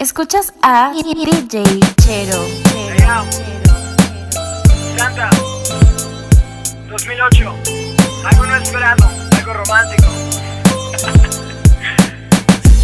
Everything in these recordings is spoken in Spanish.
Escuchas a DJ Chero. Santa, 2008, algo no esperado, algo romántico.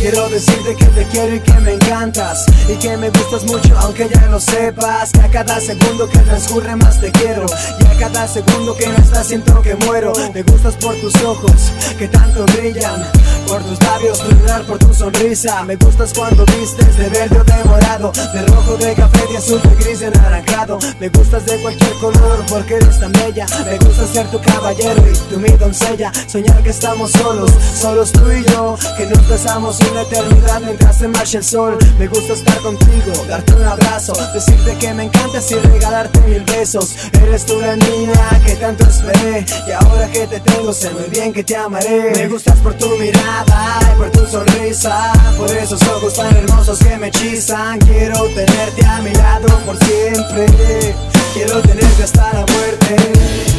Quiero decirte que te quiero y que me encantas. Y que me gustas mucho aunque ya lo sepas. Que a cada segundo que transcurre más te quiero. Y a cada segundo que no estás siento que muero. Me gustas por tus ojos que tanto brillan. Por tus labios brillar por tu sonrisa. Me gustas cuando vistes de verde o de morado. De rojo, de café, de azul, de gris, de anaranjado. Me gustas de cualquier color porque eres tan bella. Me gusta ser tu caballero y tú mi doncella. Soñar que estamos solos, solos tú y yo. Que nos besamos una eternidad mientras se marcha el sol. Me gusta estar contigo, darte un abrazo, decirte que me encantas y regalarte mil besos. Eres tú la niña que tanto esperé y ahora que te tengo sé muy bien que te amaré. Me gustas por tu mirada y por tu sonrisa, por esos ojos tan hermosos que me hechizan. Quiero tenerte a mi lado por siempre. Quiero tenerte hasta la muerte.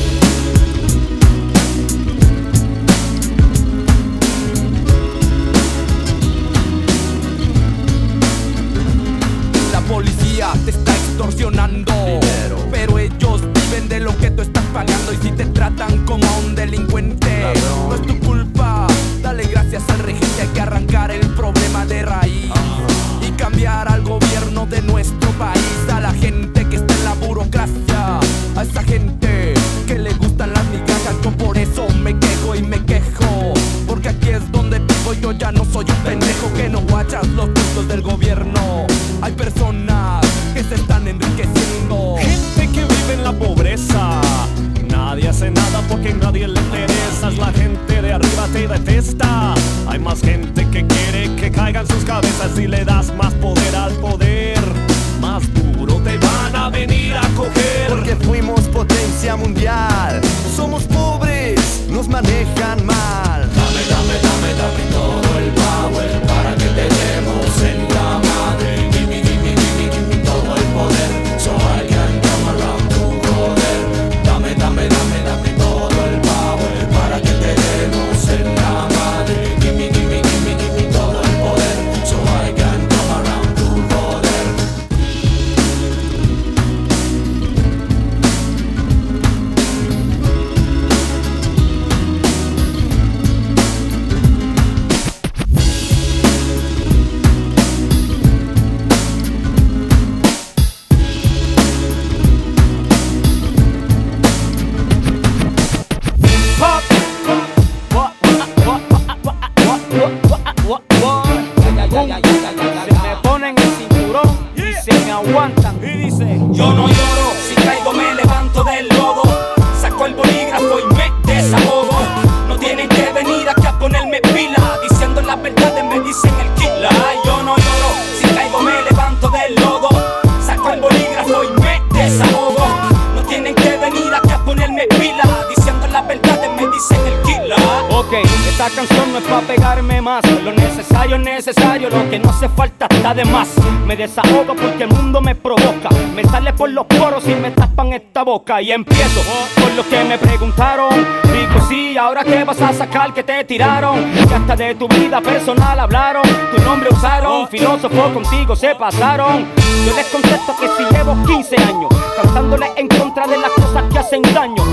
Esta canción no es para pegarme más. Lo necesario es necesario, lo que no hace falta está de más. Me desahogo porque el mundo me provoca. Me sale por los poros y me tapan esta boca. Y empiezo por lo que me preguntaron. Digo, sí, ahora qué vas a sacar que te tiraron. Que hasta de tu vida personal hablaron. Tu nombre usaron, filósofo contigo se pasaron. Yo les contesto que si llevo 15 años cantándole en contra de las cosas que hacen daño.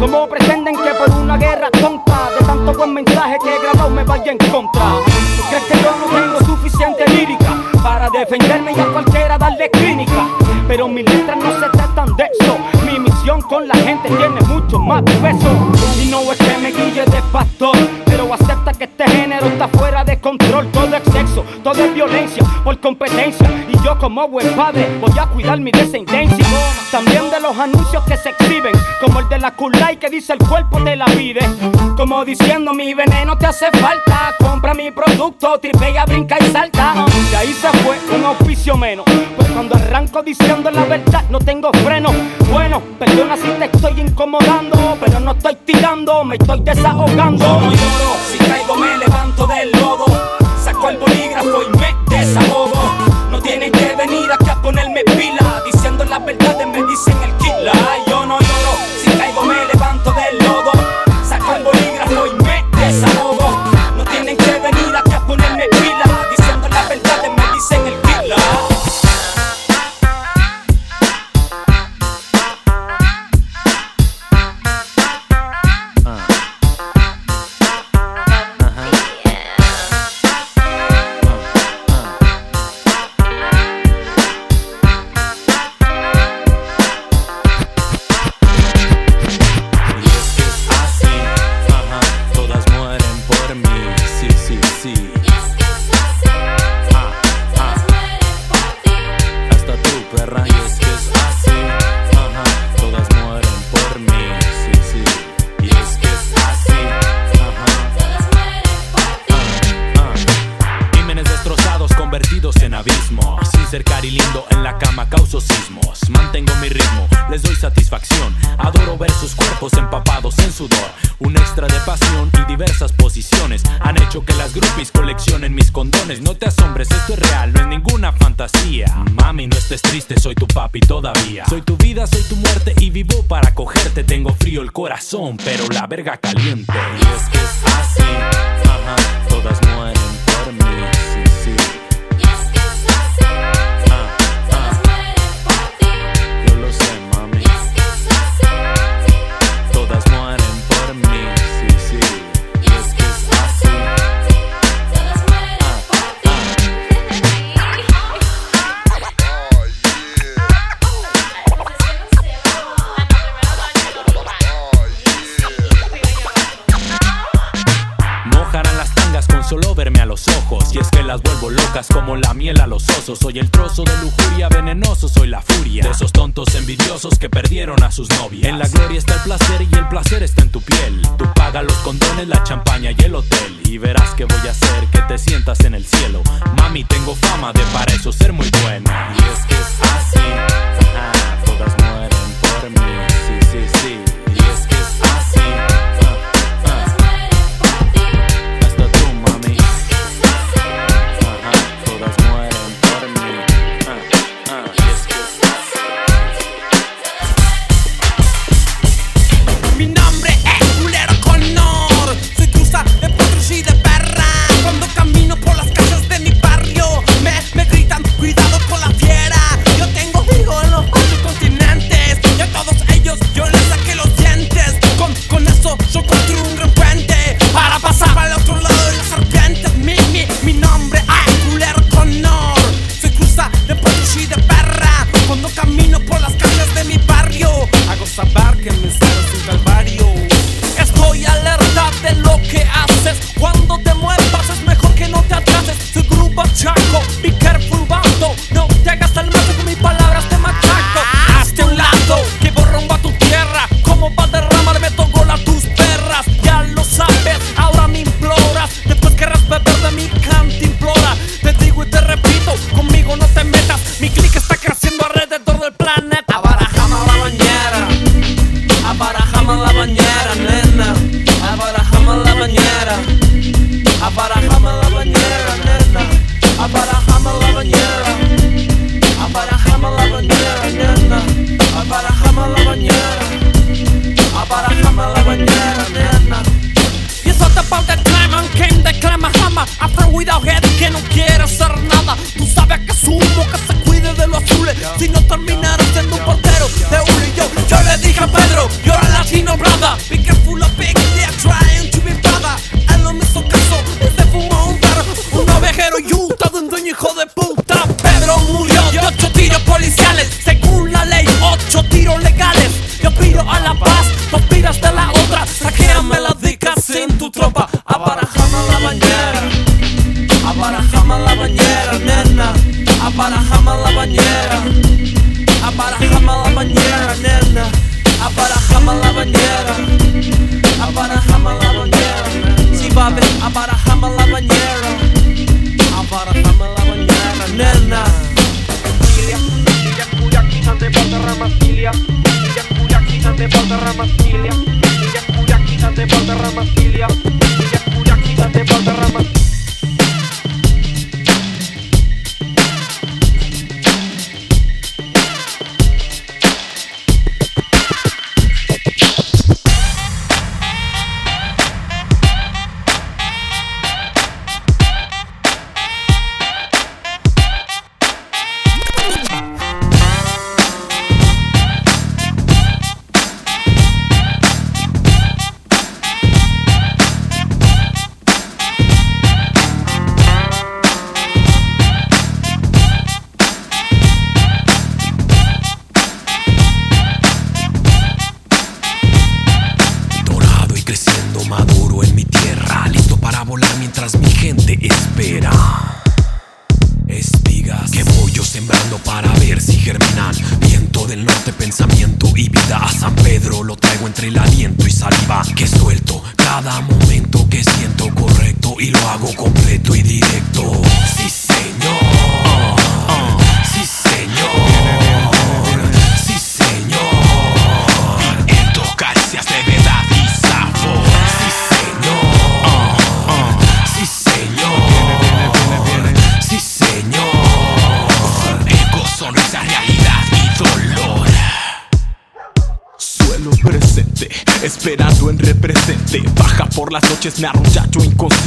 Como pretenden que por una guerra tonta de tanto buen mensaje que he grabado me vaya en contra? ¿Tú crees que yo no tengo suficiente lírica para defenderme y a cualquiera darle clínica? Pero mis letras no se tratan de eso. Mi misión con la gente tiene mucho más peso. Y no es que me guille de pastor, pero acepta que este género está fuera de control. Todo es sexo, todo es violencia por competencia. Y como buen padre voy a cuidar mi descendencia. También de los anuncios que se exhiben, como el de la Kulai que dice el cuerpo te la pide. Como diciendo mi veneno te hace falta. Compra mi producto, tripea, brinca y salta. De ahí se fue un auspicio menos. Pues cuando arranco diciendo la verdad no tengo freno. Bueno, perdona si te estoy incomodando, pero no estoy tirando, me estoy desahogando. Adoro ver sus cuerpos empapados en sudor. Un extra de pasión y diversas posiciones han hecho que las groupies coleccionen mis condones. No te asombres, esto es real, no es ninguna fantasía. Mami, no estés triste, soy tu papi todavía. Soy tu vida, soy tu muerte y vivo para cogerte. Tengo frío el corazón, pero la verga caliente. Y es que es así, ajá, todas mueren por mí. las vuelvo locas como la miel a los osos. Soy el trozo de lujuria venenoso, soy la furia de esos tontos envidiosos que perdieron a sus novias. En la gloria está el placer y el placer está en tu piel. Tú paga los condones, la champaña y el hotel. Y verás que voy a hacer que te sientas en el cielo. Mami, tengo fama de para eso ser muy buena. Y es que es así, ah, todas mueren por mí. Sí, sí, sí.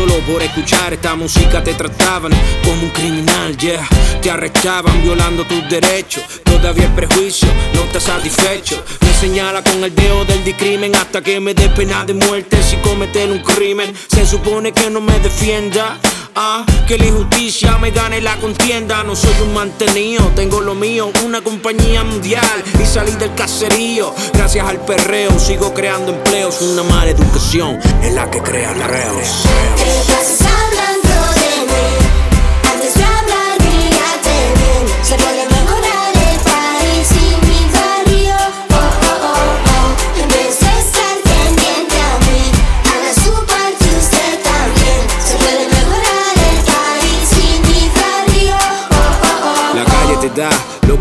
Solo por escuchar esta música te trataban como un criminal, yeah. Te arrestaban violando tus derechos. Todavía el prejuicio no está satisfecho. Me señala con el dedo del discrimen hasta que me dé pena de muerte si cometer un crimen. Se supone que no me defienda. Ah, que la injusticia me gane la contienda. No soy un mantenido, tengo lo mío, una compañía mundial y salí del caserío. Gracias al perreo sigo creando empleos. Una mala educación es la que crea reos. ¿Qué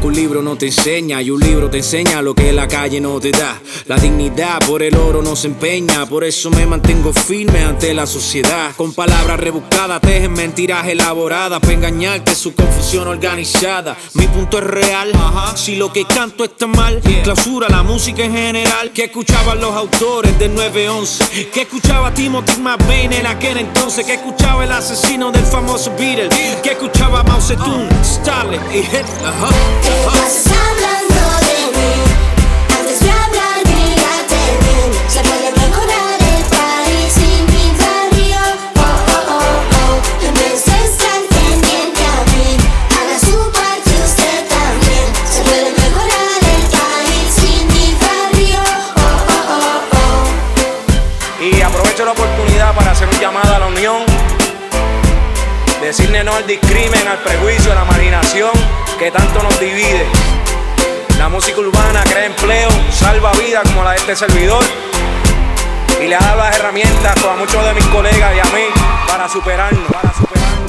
un libro no te enseña y un libro te enseña lo que la calle no te da. La dignidad por el oro no se empeña, por eso me mantengo firme ante la sociedad. Con palabras rebuscadas, tejen mentiras elaboradas para engañarte su confusión organizada. Mi punto es real, si lo que canto está mal, clausura la música en general. Que escuchaban los autores del 911, que escuchaba Timothy McVeigh en aquel entonces, que escuchaba el asesino del famoso Beatle, que escuchaba Mao Zedong, Stalin y Hitler. ajá. ¿Qué al discrimen, al prejuicio, a la marginación que tanto nos divide. La música urbana crea empleo, salva vidas como la de este servidor. Y le ha dado las herramientas a muchos de mis colegas y a mí para superarnos. Para superarnos.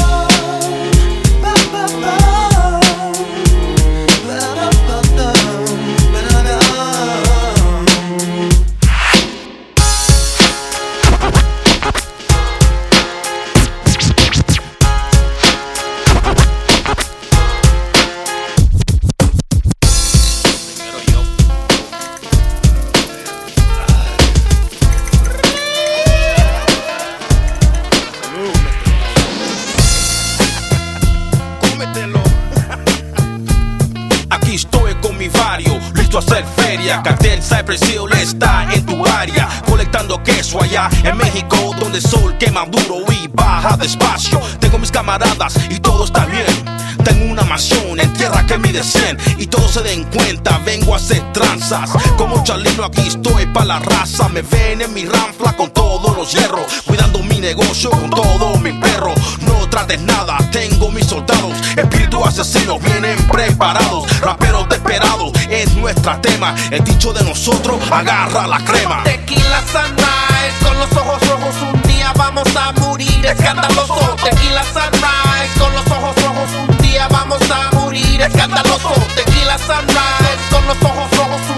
Tranzas. Como Charlino aquí estoy pa' la raza, me ven en mi ranfla con todos los hierros, cuidando mi negocio con todo mi perro. No trates nada, tengo mis soldados, espíritus asesinos vienen preparados, raperos desesperados, es nuestra tema. El dicho de nosotros, agarra la crema. Tequila sunrise, con los ojos rojos un día vamos a morir escandaloso. Tequila sunrise, con los ojos rojos un día vamos a morir escandaloso. Tequila sunrise, con los ojos rojos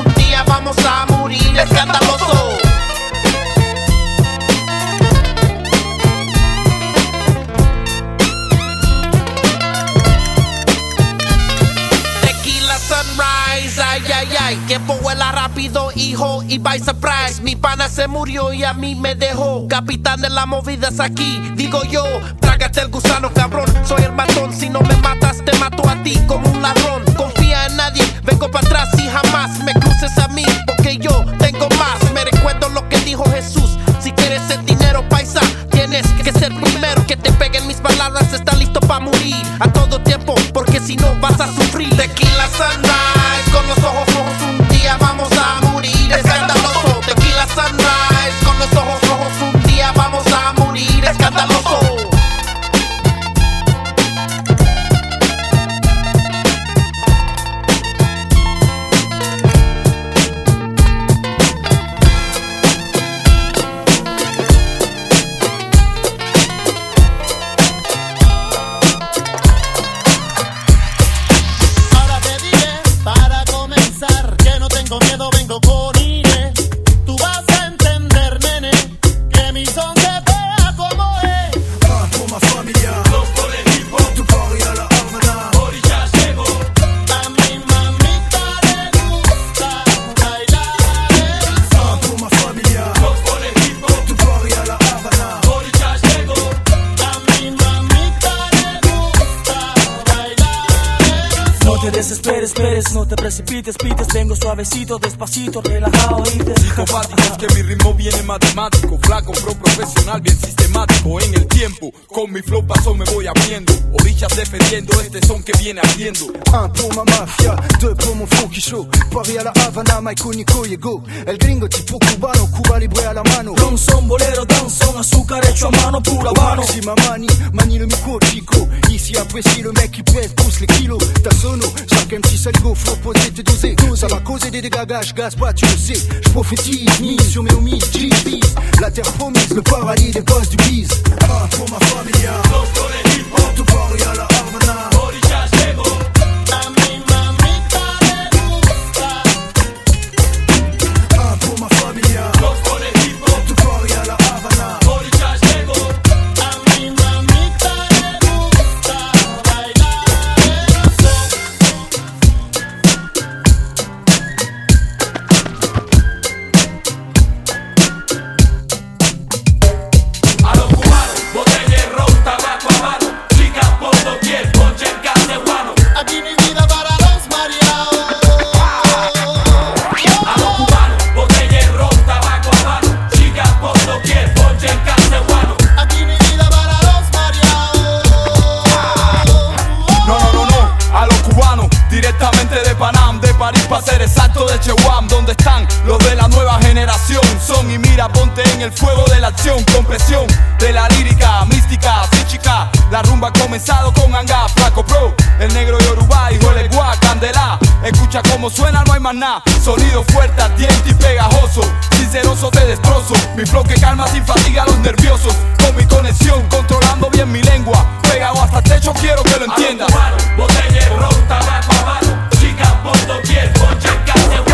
escandaloso. Tequila sunrise, ay, ay, ay. Tiempo vuela rápido, hijo, y by surprise. Mi pana se murió y a mí me dejó. Capitán de las movidas aquí, digo yo. Trágate el gusano, cabrón. Soy el matón. Si no me matas, te mato a ti como un ladrón. Vengo para atrás y jamás me cruces a mí. Porque yo tengo más. Me recuerdo lo que dijo Jesús. Si quieres el dinero, paisa, tienes que ser primero. Que te peguen mis palabras, está listo para morir. A todo tiempo, porque si no vas a sufrir. Tequila sunrise, con los ojos Nico llegó. El gringo tipo cubano, Cuba libre a la mano. Ron son, bolero, danzón, azúcar hecho a mano, pura mano. Si ma mani, le micro chico. Ici apprécie le mec qui pèse, pousse les kilos. Ta sono, chaque un petit saligo, faut poser te doser. Ça va causer des dégâts, gaz pas, tu le sais. Je prophétise, mise sur mes homies, G-Biz. La terre promise, le paradis des boss du bise. Un pour ma familia, dos por el hip hop, tu Paris a la Havana. Orilla de Chewam, están los de la nueva generación. Son y mira, ponte en el fuego de la acción, con presión de la lírica, mística, psíquica. La rumba ha comenzado con Anga, Flaco Pro, el negro Yoruba, hijo el Egua, Candela. Escucha cómo suena, no hay más nada. Sonido fuerte, ardiente y pegajoso. Sinceroso te destrozo. Mi flow que calma sin fatiga a los nerviosos. Con mi conexión, controlando bien mi lengua. Pegado hasta el techo, quiero que lo entiendas. Botella ron, tabaco chicas por doquier, ponche en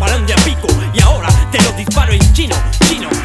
disparan de a pico y ahora te lo disparo en chino, chino.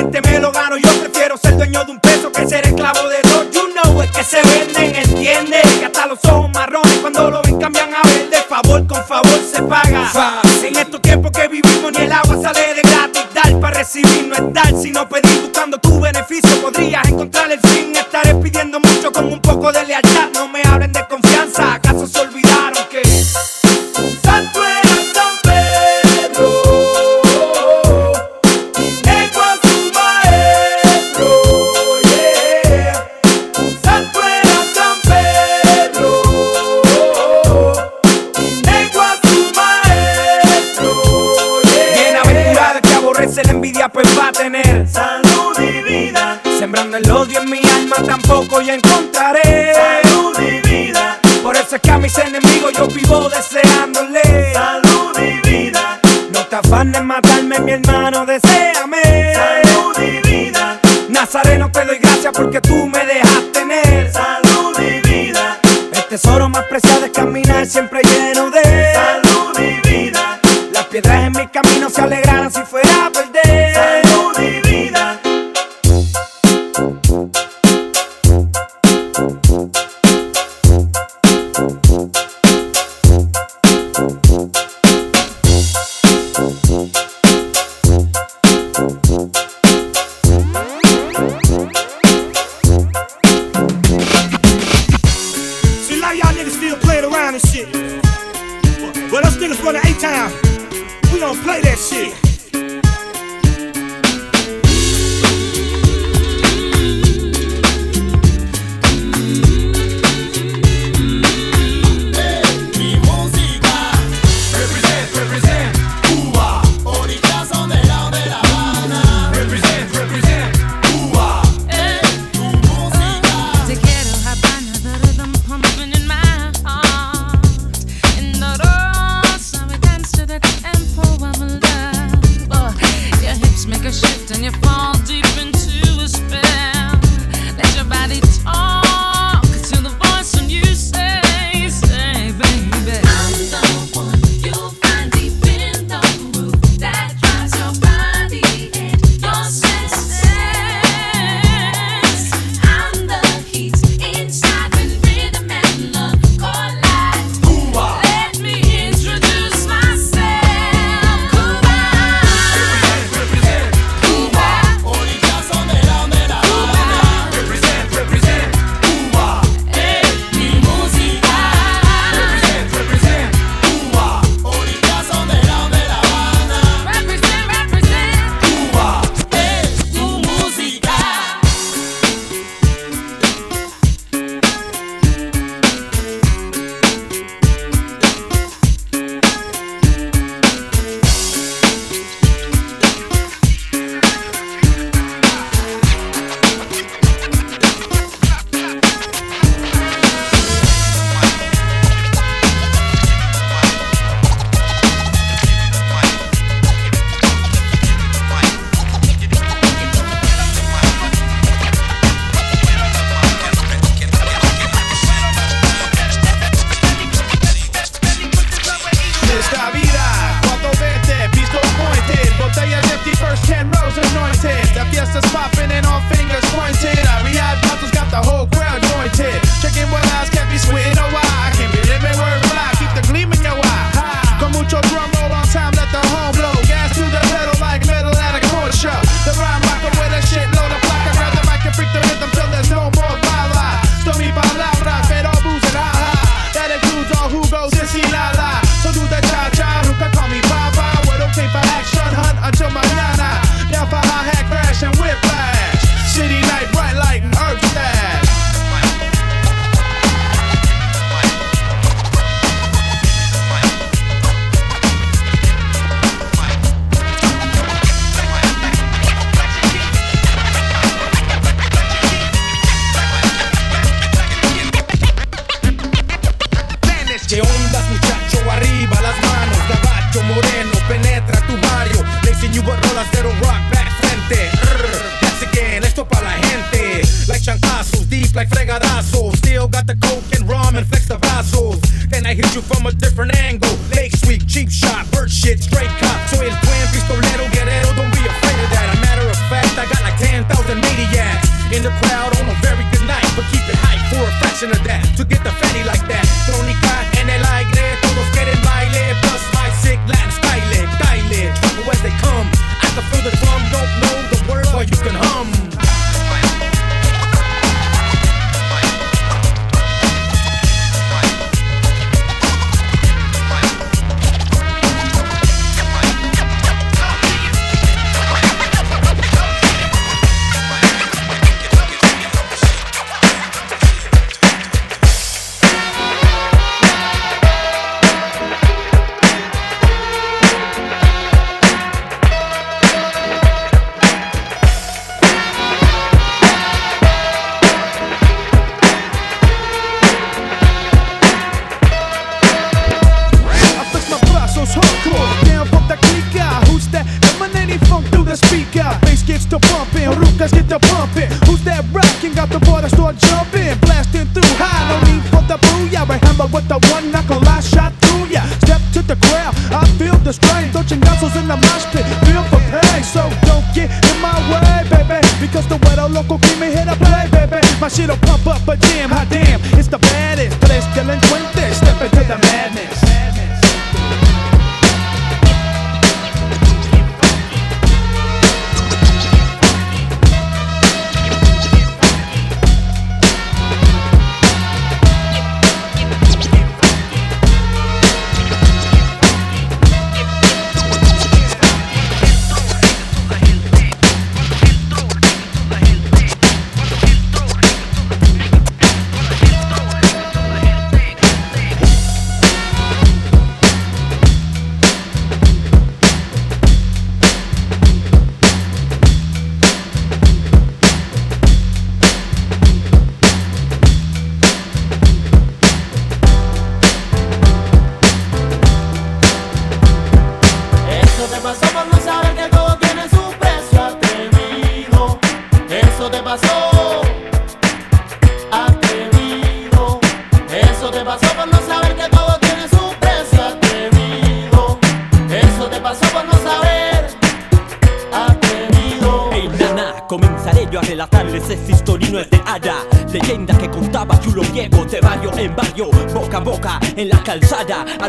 Me lo gano, yo prefiero ser dueño de un peso que ser esclavo de dos. You know, es que se venden, entiende. Que hasta los ojos marrones cuando lo ven cambian a verde. Favor con favor se paga. En estos tiempos que vivimos, ni el agua sale de gratis. Dar para recibir no es dar, sino pedir buscando tu beneficio. Podrías encontrar el fin. Estaré pidiendo mucho con un poco de lealtad. No me hablen de confianza, ¿acaso se olvidaron que tampoco ya encontraré salud y vida. Por eso es que a mis enemigos yo vivo deseándole salud y vida. No te afanes matarme, mi hermano, deséame salud y vida. Nazareno, te doy gracias porque tú me dejas tener salud y vida. El tesoro más preciado es caminar siempre lleno de salud y vida. Las piedras en mi camino se alegraran fall deep into a spell. Let your body talk.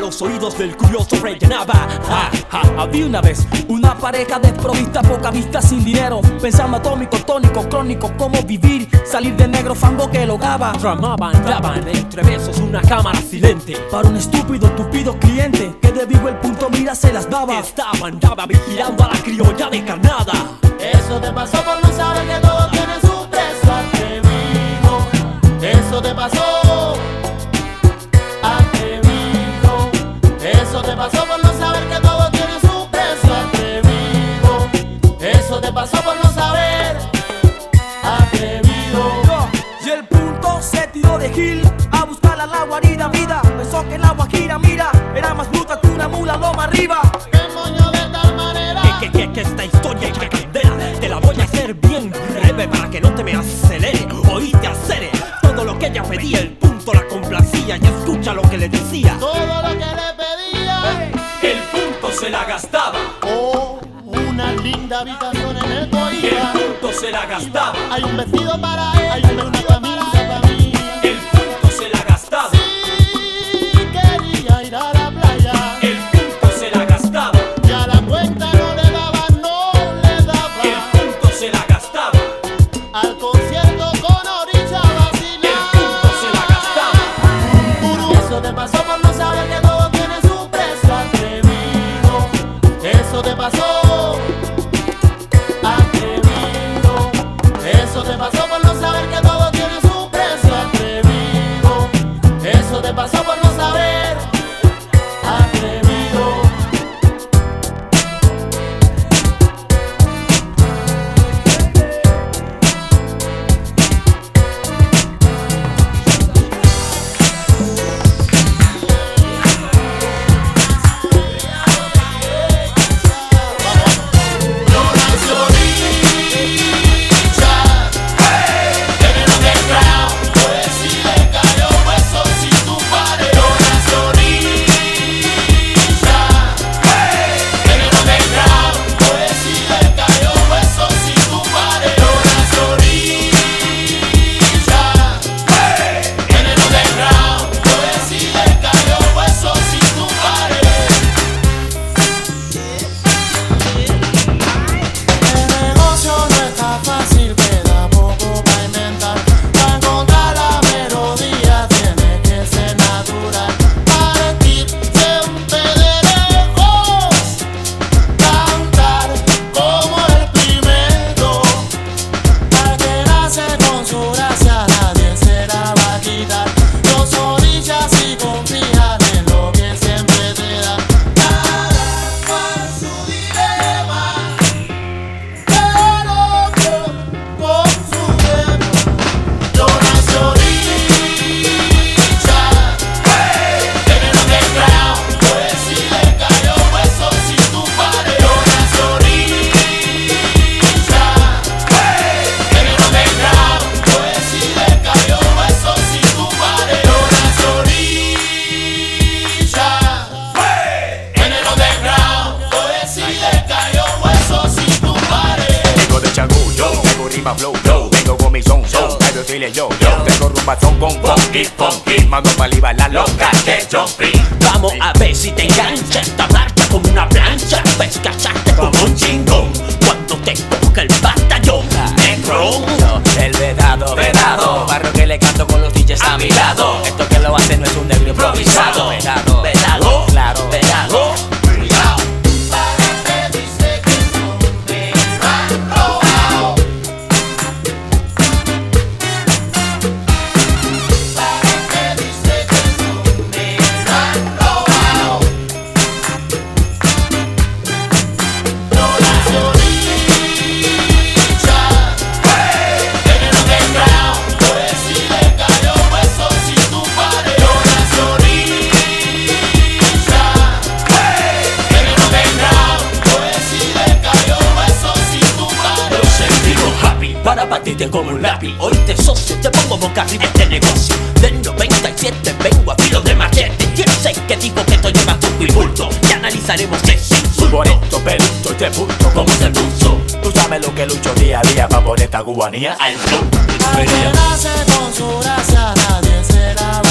los oídos del curioso rellenaba. Ja, ja, había una vez una pareja desprovista, poca vista, sin dinero. Pensando atómico, tónico, crónico, cómo vivir, salir de negro fango que lograba. Ramaban, daban entre besos una cámara silente. Para un estúpido, tupido cliente que de vivo el punto mira se las daba. Estaban, daba vigilando a la criolla de carnada. Eso te pasó por no saber que todo tiene su precio atrevido. Eso te pasó. pedía, el punto la complacía y escucha lo que le decía. Todo lo que le pedía, el punto se la gastaba. Oh, una linda habitación en el Goya. El punto se la gastaba. Hay un vestido para él, dile yo, yo tengo rumbazón con funky, funky. Mando para la loca que jumpy. Vamos a ver si te engancha esta marcha como una plancha. Ves cachaste como un chingón cuando te toca el batallón. Negro, El vedado, vedado. Barrio que le canto con los DJs a mi lado. Esto que lo hace no es un negro improvisado. Vedado, vez que digo que esto lleva truco y bulto Y analizaremos qué es. Insulto Bonito, pelucho y te punto como es el pulso Tú sabes lo que lucho día a día pa' poner esta cubanía al flow Al que nace con su gracia nadie se la